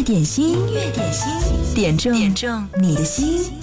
乐点心，音乐点心，点中点中你的心。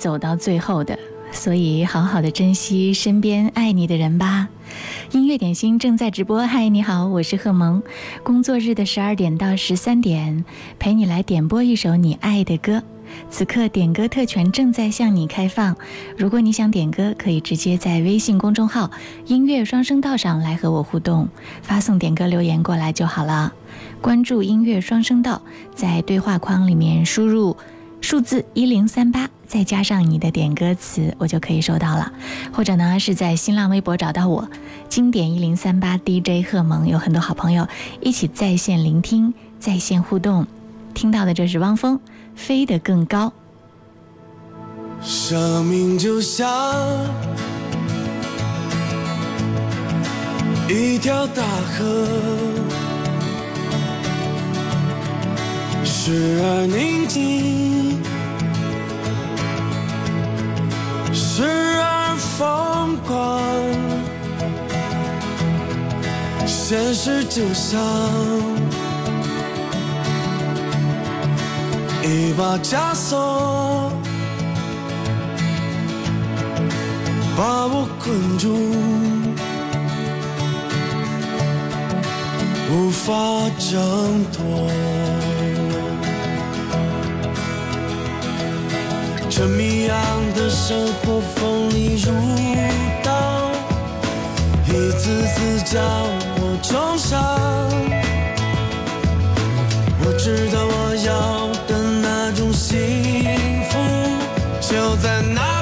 走到最后的。所以好好的珍惜身边爱你的人吧。音乐点心正在直播，嗨，你好，我是贺萌。工作日的十二点到十三点，陪你来点播一首你爱的歌。此刻点歌特权正在向你开放，如果你想点歌，可以直接在微信公众号“音乐双声道”上来和我互动，发送点歌留言过来就好了。关注“音乐双声道”，在对话框里面输入数字一零三八，再加上你的点歌词，我就可以收到了。或者呢，是在新浪微博找到我，经典一零三八 DJ 贺萌，有很多好朋友一起在线聆听、在线互动。听到的这是汪峰。飞得更高。生命就像一条大河，时而宁静，时而疯狂。现实就像。一把枷锁，把我困住，无法挣脱。这谜样的生活锋利如刀，一次次将我重伤。我知道我要的那种。幸福就在那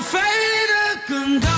飞得更高，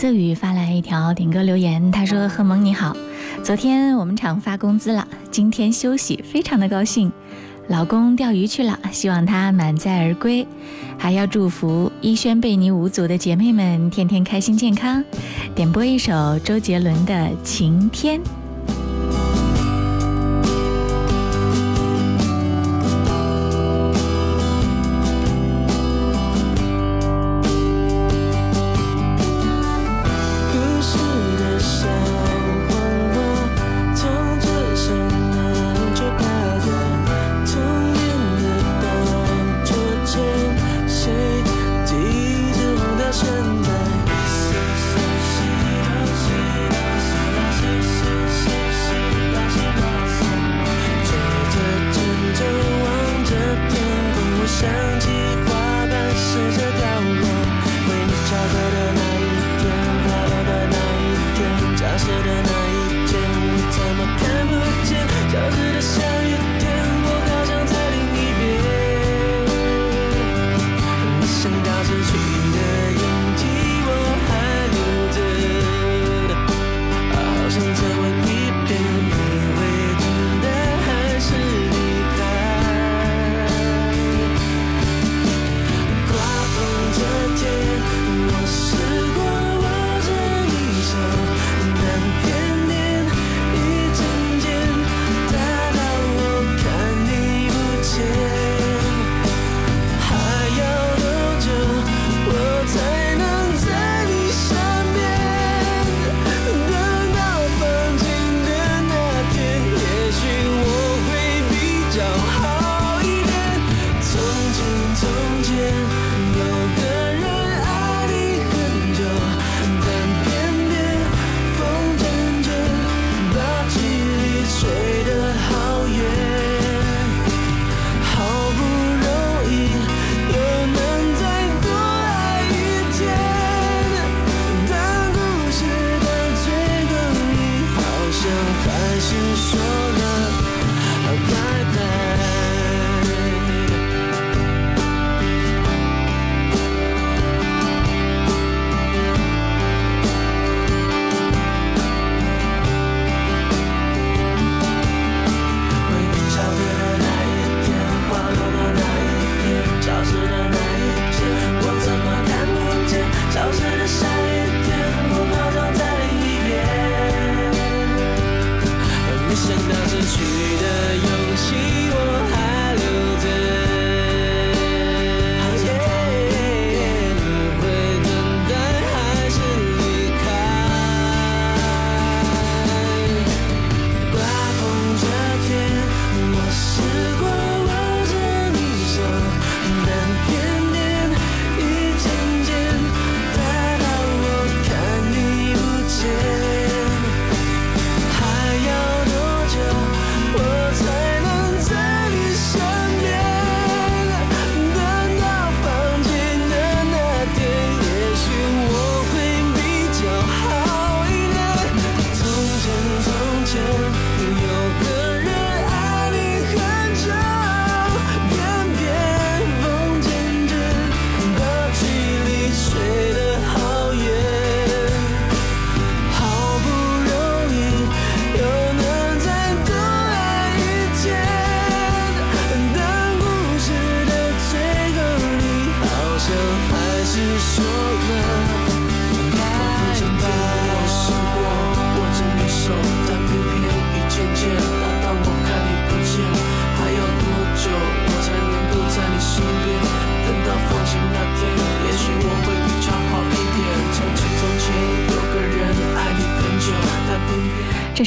色宇发来一条点歌留言，他说：“贺萌你好，昨天我们厂发工资了，今天休息，非常的高兴。老公钓鱼去了，希望他满载而归。还要祝福一轩被你五组的姐妹们天天开心健康。点播一首周杰伦的《晴天》。”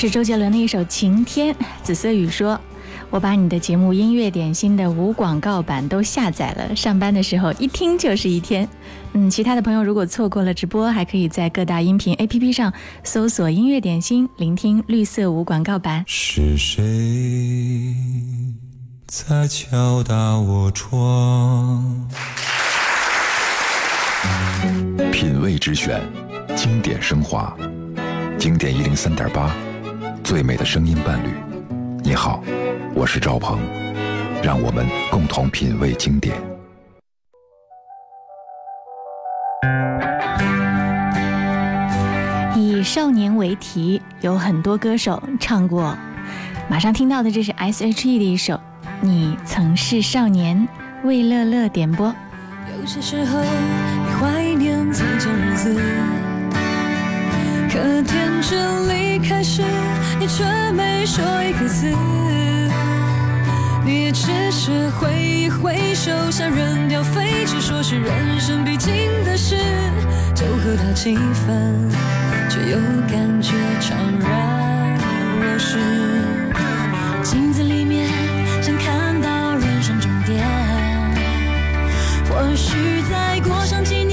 是周杰伦的一首《晴天》。紫色雨说：“我把你的节目《音乐点心》的无广告版都下载了，上班的时候一听就是一天。”嗯，其他的朋友如果错过了直播，还可以在各大音频 APP 上搜索“音乐点心”，聆听绿色无广告版。是谁在敲打我窗？品味之选，经典升华，经典一零三点八。最美的声音伴侣，你好，我是赵鹏，让我们共同品味经典。以少年为题，有很多歌手唱过。马上听到的这是 S.H.E 的一首《你曾是少年》，魏乐乐点播。有些时候你怀念从前日子，可天真离开时，你却没说一个字。你也只是挥一挥手，想扔掉废纸，说是人生必经的事，就和他几分，却又感觉怅然若失。镜子里面想看到人生终点，或许再过上几年，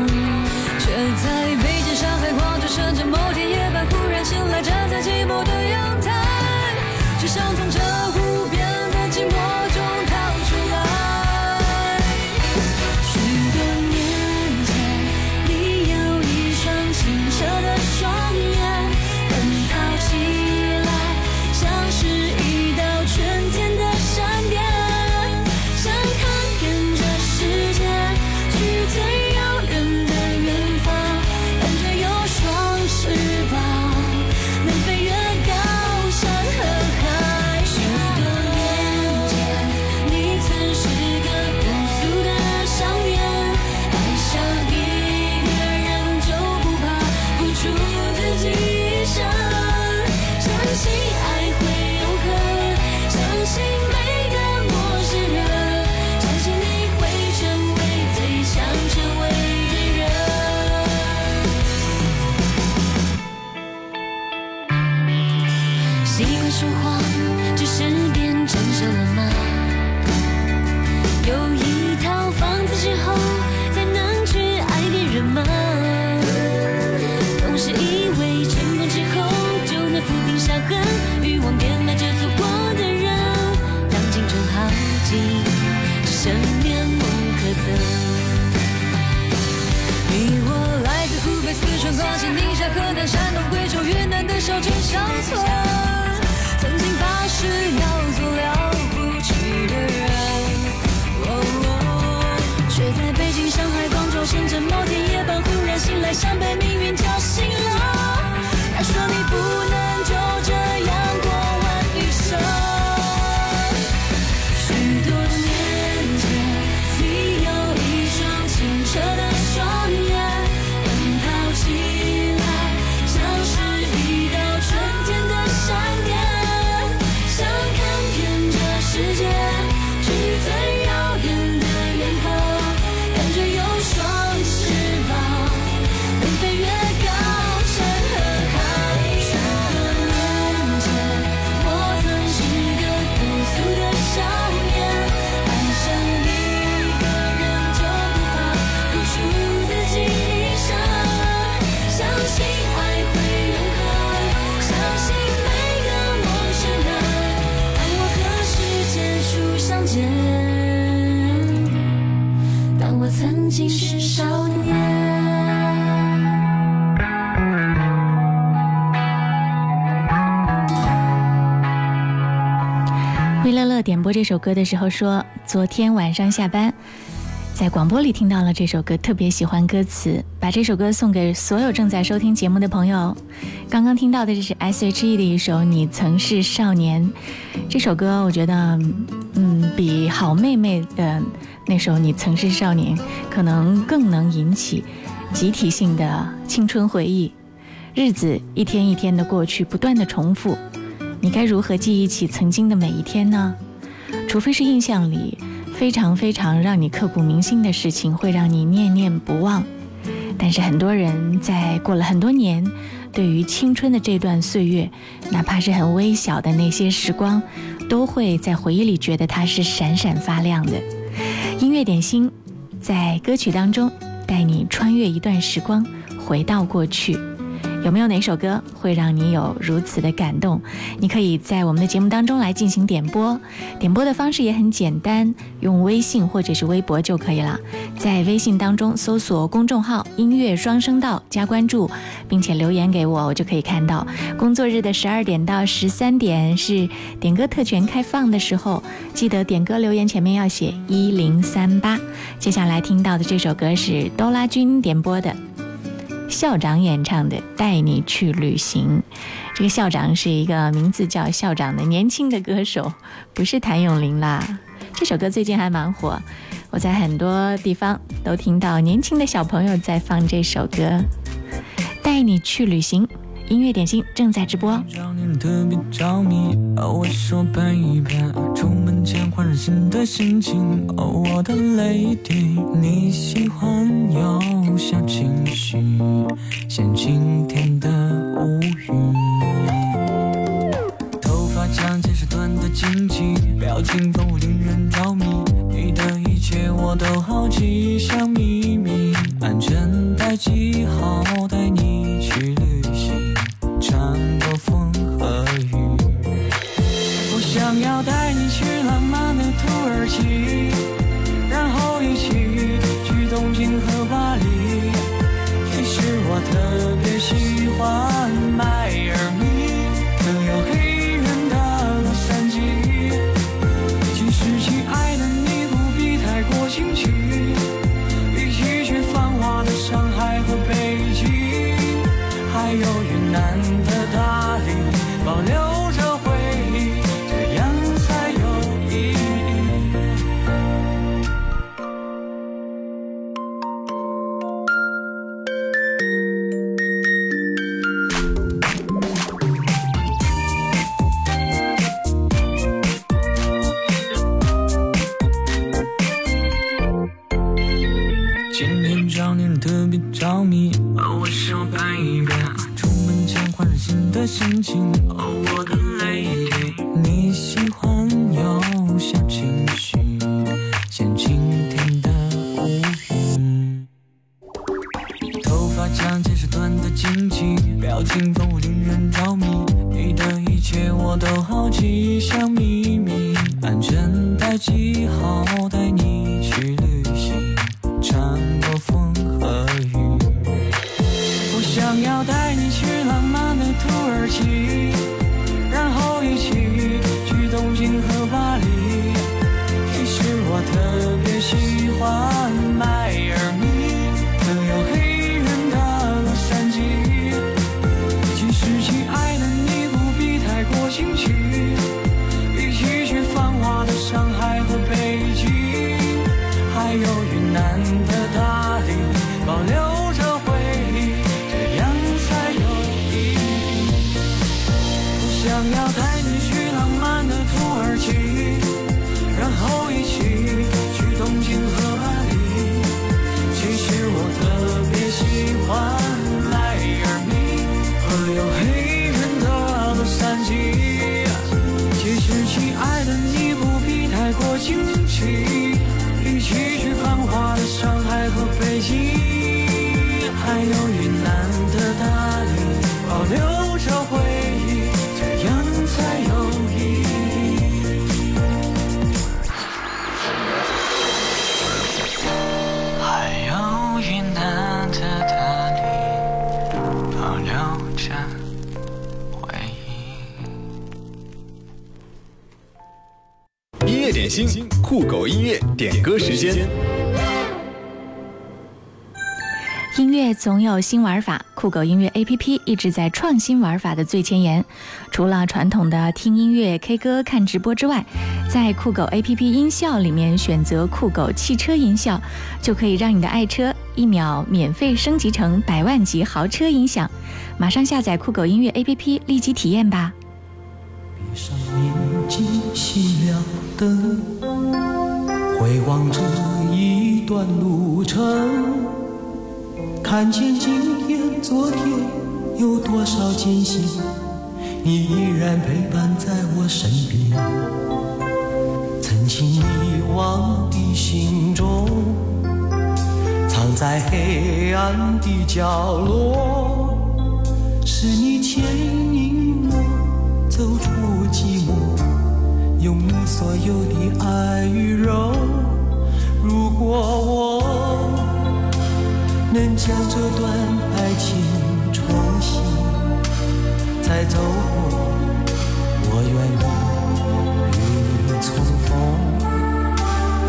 宁夏、河南、山东、贵州、云南的小镇乡村，曾经发誓要做了不起的人，哦哦却在北京、上海、广州、深圳某天夜半忽然醒来，像被命运叫醒了。他说你不播这首歌的时候说，昨天晚上下班，在广播里听到了这首歌，特别喜欢歌词，把这首歌送给所有正在收听节目的朋友。刚刚听到的这是 S.H.E 的一首《你曾是少年》，这首歌我觉得，嗯，比好妹妹的那首《你曾是少年》可能更能引起集体性的青春回忆。日子一天一天的过去，不断的重复。你该如何记忆起曾经的每一天呢？除非是印象里非常非常让你刻骨铭心的事情，会让你念念不忘。但是很多人在过了很多年，对于青春的这段岁月，哪怕是很微小的那些时光，都会在回忆里觉得它是闪闪发亮的。音乐点心，在歌曲当中带你穿越一段时光，回到过去。有没有哪首歌会让你有如此的感动？你可以在我们的节目当中来进行点播，点播的方式也很简单，用微信或者是微博就可以了。在微信当中搜索公众号“音乐双声道”加关注，并且留言给我，我就可以看到。工作日的十二点到十三点是点歌特权开放的时候，记得点歌留言前面要写一零三八。接下来听到的这首歌是哆啦君点播的。校长演唱的《带你去旅行》，这个校长是一个名字叫校长的年轻的歌手，不是谭咏麟啦。这首歌最近还蛮火，我在很多地方都听到年轻的小朋友在放这首歌，《带你去旅行》。音乐点心正在直播。找你特别着迷，哦，我说拍一拍，出门前换上新的心情，哦，我的 lady，你喜欢有小情绪，像晴天的乌云。头发长见识短的惊奇，表情丰富令人着迷，你的一切我都好奇，像秘密，安全带系好，带你。穿过惊奇。忆。音乐点心，酷狗音乐点歌时间。音乐总有新玩法，酷狗音乐 APP 一直在创新玩法的最前沿。除了传统的听音乐、K 歌、看直播之外，在酷狗 APP 音效里面选择酷狗汽车音效，就可以让你的爱车一秒免费升级成百万级豪车音响。马上下载酷狗音乐 APP，立即体验吧。闭上眼睛，熄了灯，回望这一段路程，看见今天、昨天有多少艰辛，你依然陪伴在我身边。曾经遗忘的心中，藏在黑暗的角落，是你牵引走出寂寞，用你所有的爱与柔。如果我能将这段爱情重新再走过，我愿意与你重逢，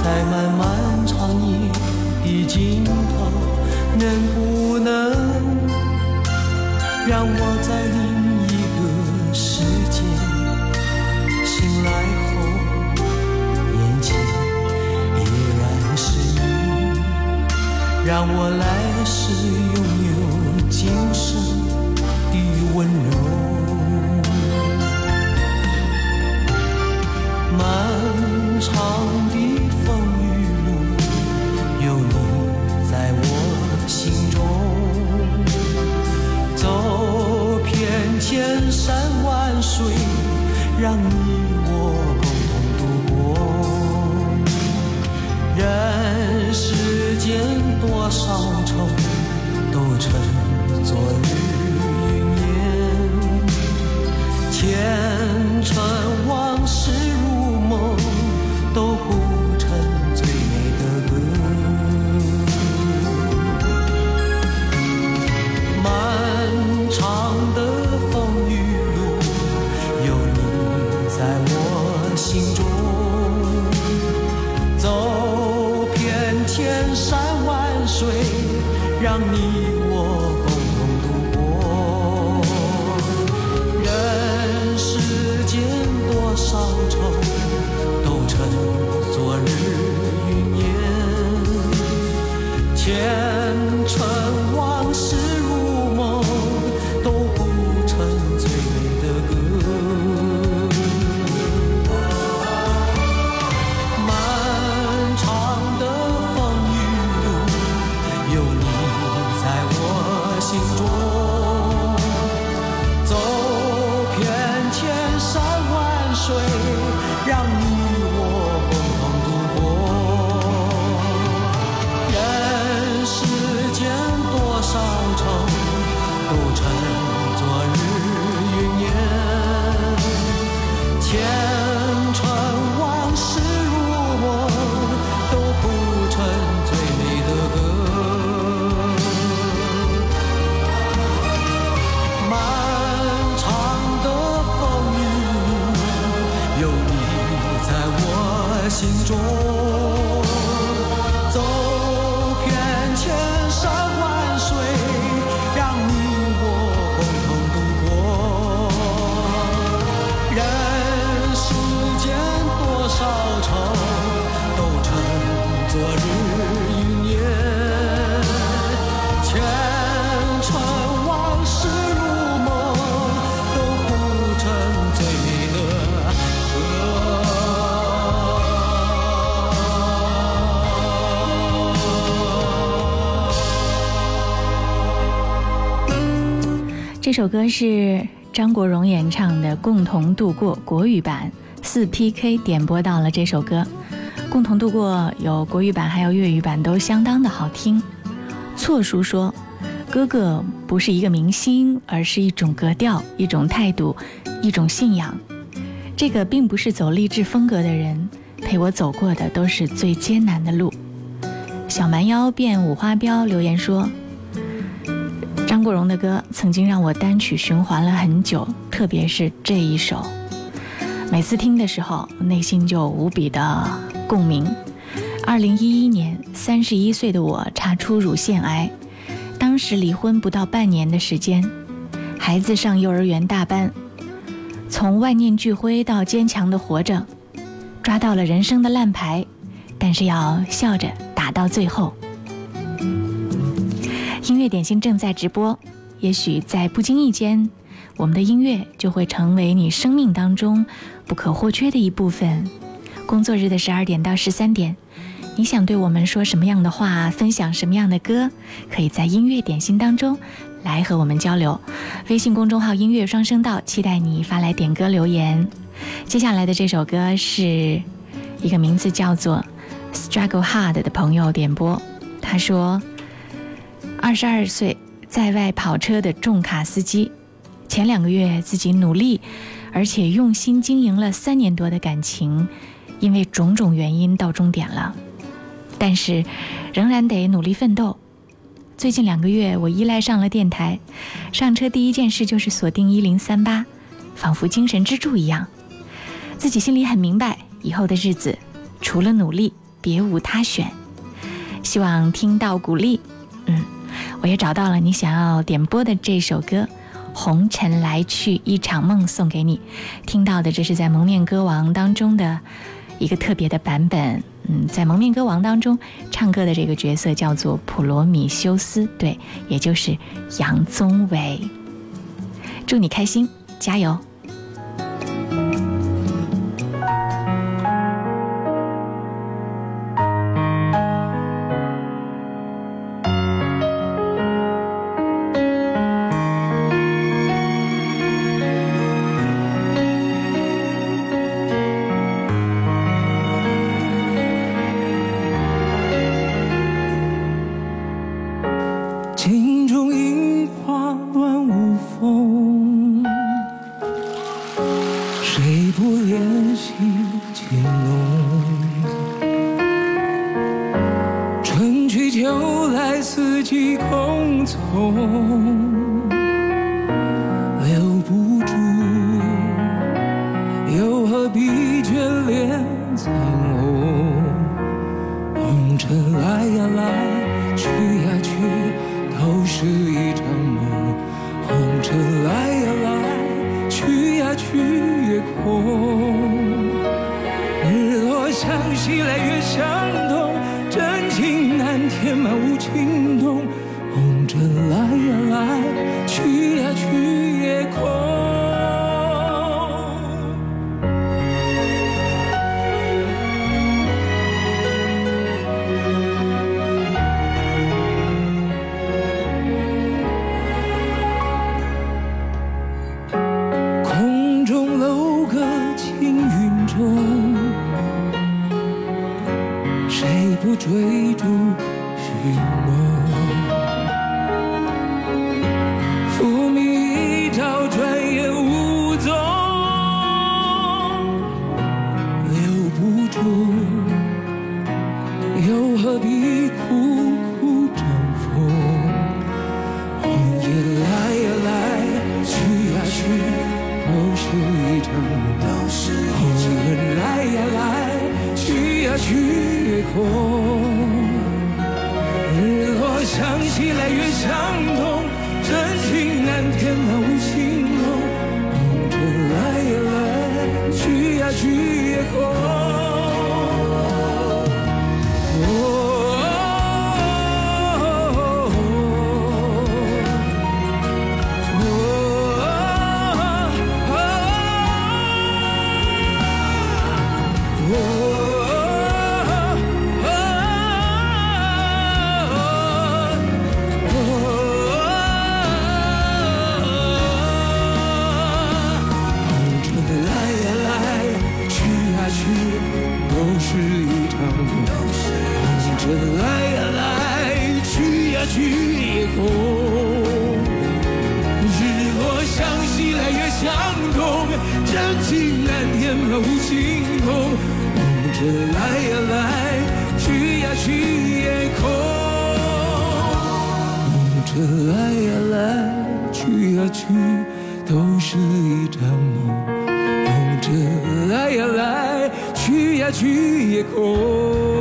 在漫漫长夜的尽头，能不能让我在你让我来世拥有今生的温柔。漫长的风雨路，有你在我心中。走遍千山万水，让你我共同度过。人世间多少愁，都成昨日云烟。前尘往事这首歌是张国荣演唱的《共同度过》国语版，四 PK 点播到了这首歌。《共同度过》有国语版，还有粤语版，都相当的好听。错叔说：“哥哥不是一个明星，而是一种格调、一种态度、一种信仰。这个并不是走励志风格的人，陪我走过的都是最艰难的路。”小蛮腰变五花膘留言说：“张国荣的歌曾经让我单曲循环了很久，特别是这一首，每次听的时候，内心就无比的共鸣。二零一一年，三十一岁的我查出乳腺癌，当时离婚不到半年的时间，孩子上幼儿园大班，从万念俱灰到坚强的活着，抓到了人生的烂牌，但是要笑着打到最后。音乐点心正在直播，也许在不经意间，我们的音乐就会成为你生命当中不可或缺的一部分。工作日的十二点到十三点，你想对我们说什么样的话，分享什么样的歌，可以在音乐点心当中来和我们交流。微信公众号“音乐双声道”，期待你发来点歌留言。接下来的这首歌是一个名字叫做 “Struggle Hard” 的朋友点播，他说。二十二岁，在外跑车的重卡司机，前两个月自己努力而且用心经营了三年多的感情，因为种种原因到终点了，但是仍然得努力奋斗。最近两个月，我依赖上了电台，上车第一件事就是锁定一零三八，仿佛精神支柱一样。自己心里很明白，以后的日子除了努力，别无他选。希望听到鼓励。嗯，我也找到了你想要点播的这首歌《红尘来去一场梦》，送给你。听到的这是在《蒙面歌王》当中的一个特别的版本。嗯，在《蒙面歌王》当中唱歌的这个角色叫做普罗米修斯，对，也就是杨宗纬。祝你开心，加油！相同，真情难填满无情空。红尘来呀来，去呀去也空。红尘来呀来，去呀去，都是一场梦。红尘来呀来，去呀去也空。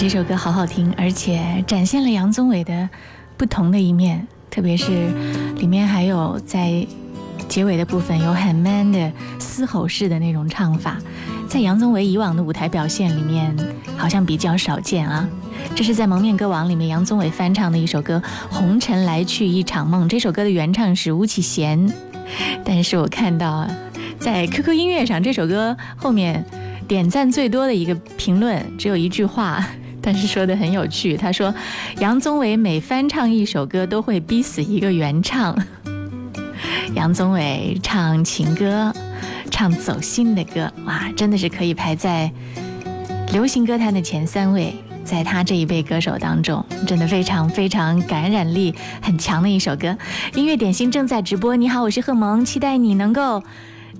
这首歌好好听，而且展现了杨宗纬的不同的一面，特别是里面还有在结尾的部分有很 man 的嘶吼式的那种唱法，在杨宗纬以往的舞台表现里面好像比较少见啊。这是在《蒙面歌王》里面杨宗纬翻唱的一首歌《红尘来去一场梦》，这首歌的原唱是巫启贤，但是我看到在 QQ 音乐上这首歌后面点赞最多的一个评论只有一句话。但是说的很有趣，他说杨宗纬每翻唱一首歌都会逼死一个原唱。杨宗纬唱情歌，唱走心的歌，哇，真的是可以排在流行歌坛的前三位。在他这一辈歌手当中，真的非常非常感染力很强的一首歌。音乐点心正在直播，你好，我是贺萌，期待你能够。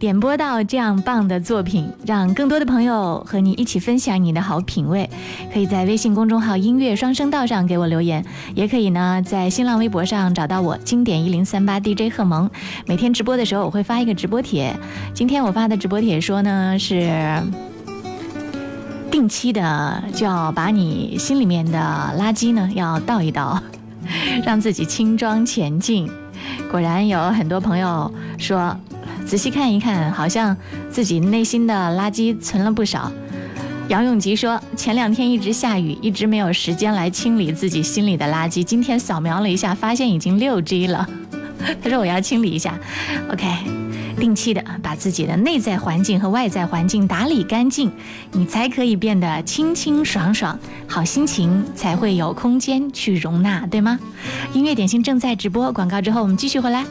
点播到这样棒的作品，让更多的朋友和你一起分享你的好品味。可以在微信公众号“音乐双声道”上给我留言，也可以呢在新浪微博上找到我“经典一零三八 DJ 贺萌”。每天直播的时候，我会发一个直播帖。今天我发的直播帖说呢，是定期的就要把你心里面的垃圾呢要倒一倒，让自己轻装前进。果然有很多朋友说。仔细看一看，好像自己内心的垃圾存了不少。杨永吉说，前两天一直下雨，一直没有时间来清理自己心里的垃圾。今天扫描了一下，发现已经六 G 了。他说我要清理一下。OK，定期的把自己的内在环境和外在环境打理干净，你才可以变得清清爽爽，好心情才会有空间去容纳，对吗？音乐点心正在直播，广告之后我们继续回来。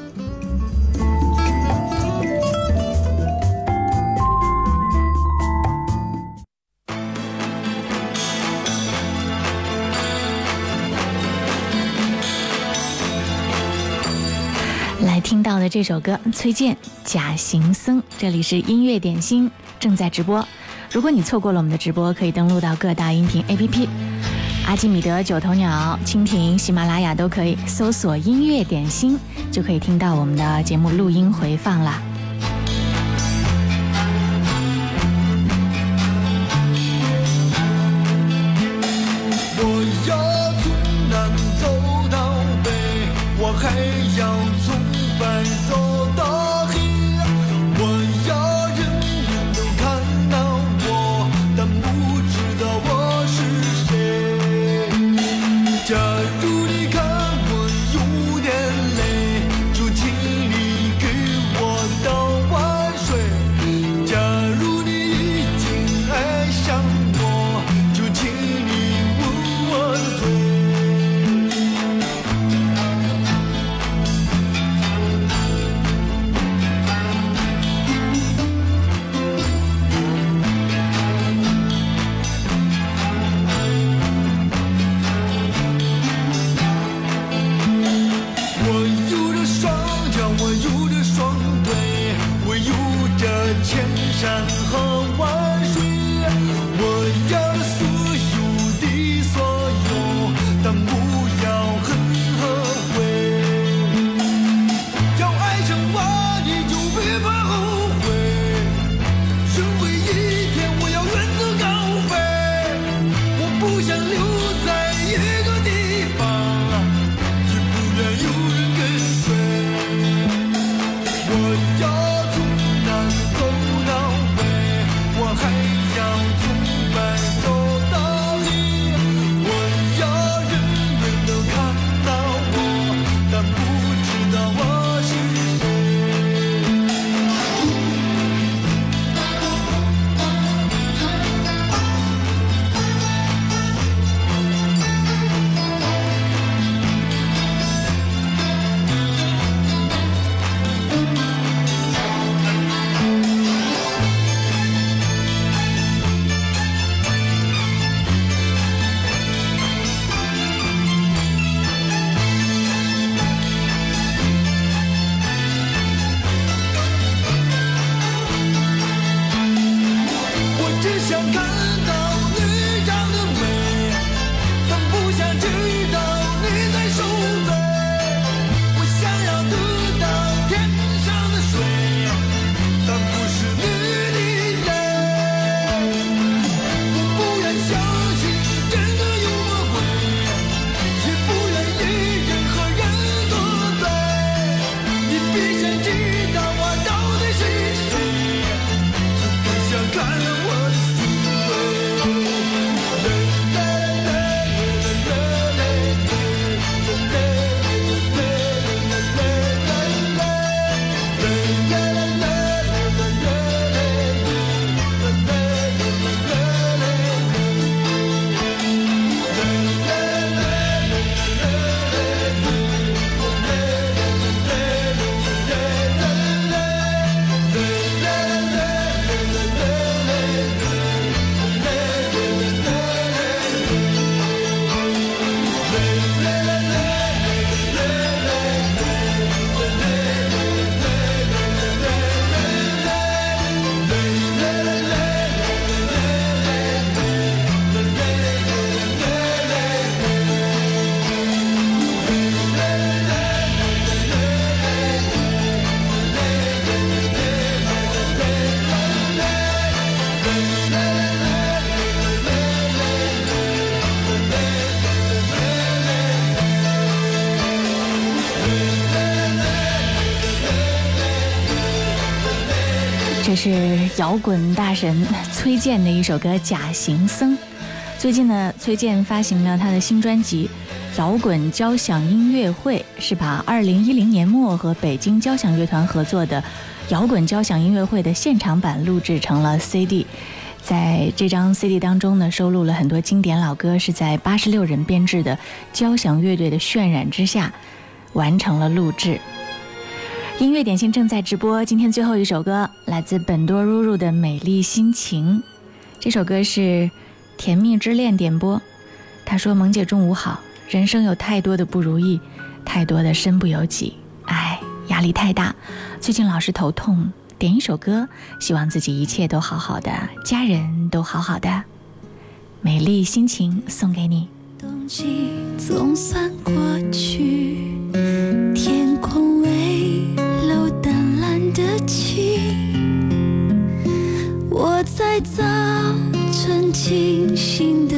这首歌，崔健《假行僧》，这里是音乐点心正在直播。如果你错过了我们的直播，可以登录到各大音频 APP，阿基米德、九头鸟、蜻蜓、喜马拉雅都可以搜索“音乐点心”，就可以听到我们的节目录音回放了。这是摇滚大神崔健的一首歌《假行僧》。最近呢，崔健发行了他的新专辑《摇滚交响音乐会》，是把2010年末和北京交响乐团合作的摇滚交响音乐会的现场版录制成了 CD。在这张 CD 当中呢，收录了很多经典老歌，是在八十六人编制的交响乐队的渲染之下完成了录制。音乐点心正在直播，今天最后一首歌来自本多入入的《美丽心情》。这首歌是《甜蜜之恋》点播。他说：“萌姐中午好，人生有太多的不如意，太多的身不由己，唉，压力太大，最近老是头痛。点一首歌，希望自己一切都好好的，家人都好好的。《美丽心情》送给你。冬季总算过去，我在早晨清醒的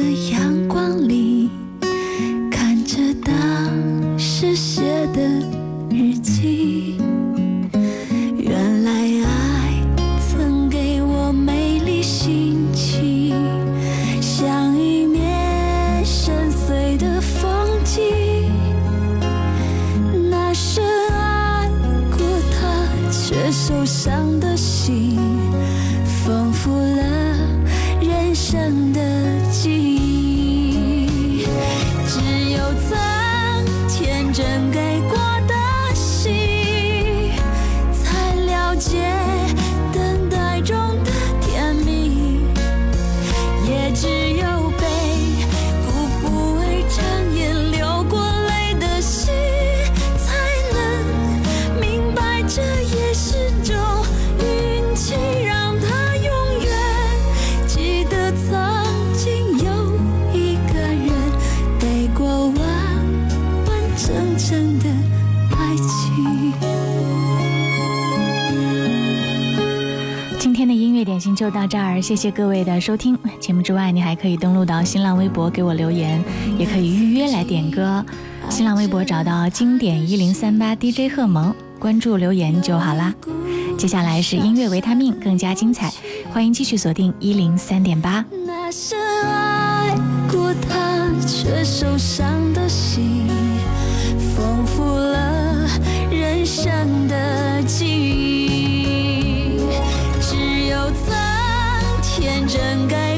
谢谢各位的收听。节目之外，你还可以登录到新浪微博给我留言，也可以预约来点歌。新浪微博找到经典一零三八 DJ 贺萌，关注留言就好啦。接下来是音乐维他命，更加精彩，欢迎继续锁定一零三点八。天真该